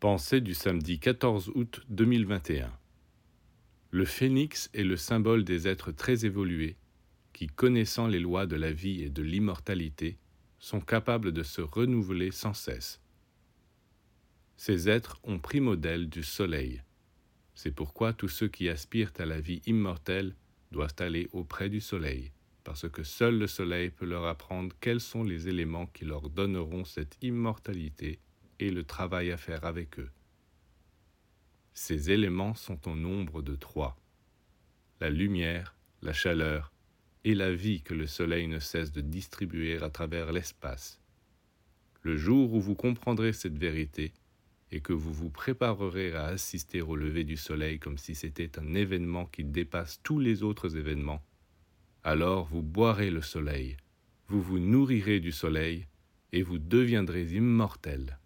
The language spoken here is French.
Pensée du samedi 14 août 2021. Le phénix est le symbole des êtres très évolués qui, connaissant les lois de la vie et de l'immortalité, sont capables de se renouveler sans cesse. Ces êtres ont pris modèle du soleil. C'est pourquoi tous ceux qui aspirent à la vie immortelle doivent aller auprès du soleil, parce que seul le soleil peut leur apprendre quels sont les éléments qui leur donneront cette immortalité et le travail à faire avec eux. Ces éléments sont au nombre de trois. La lumière, la chaleur et la vie que le Soleil ne cesse de distribuer à travers l'espace. Le jour où vous comprendrez cette vérité et que vous vous préparerez à assister au lever du Soleil comme si c'était un événement qui dépasse tous les autres événements, alors vous boirez le Soleil, vous vous nourrirez du Soleil et vous deviendrez immortel.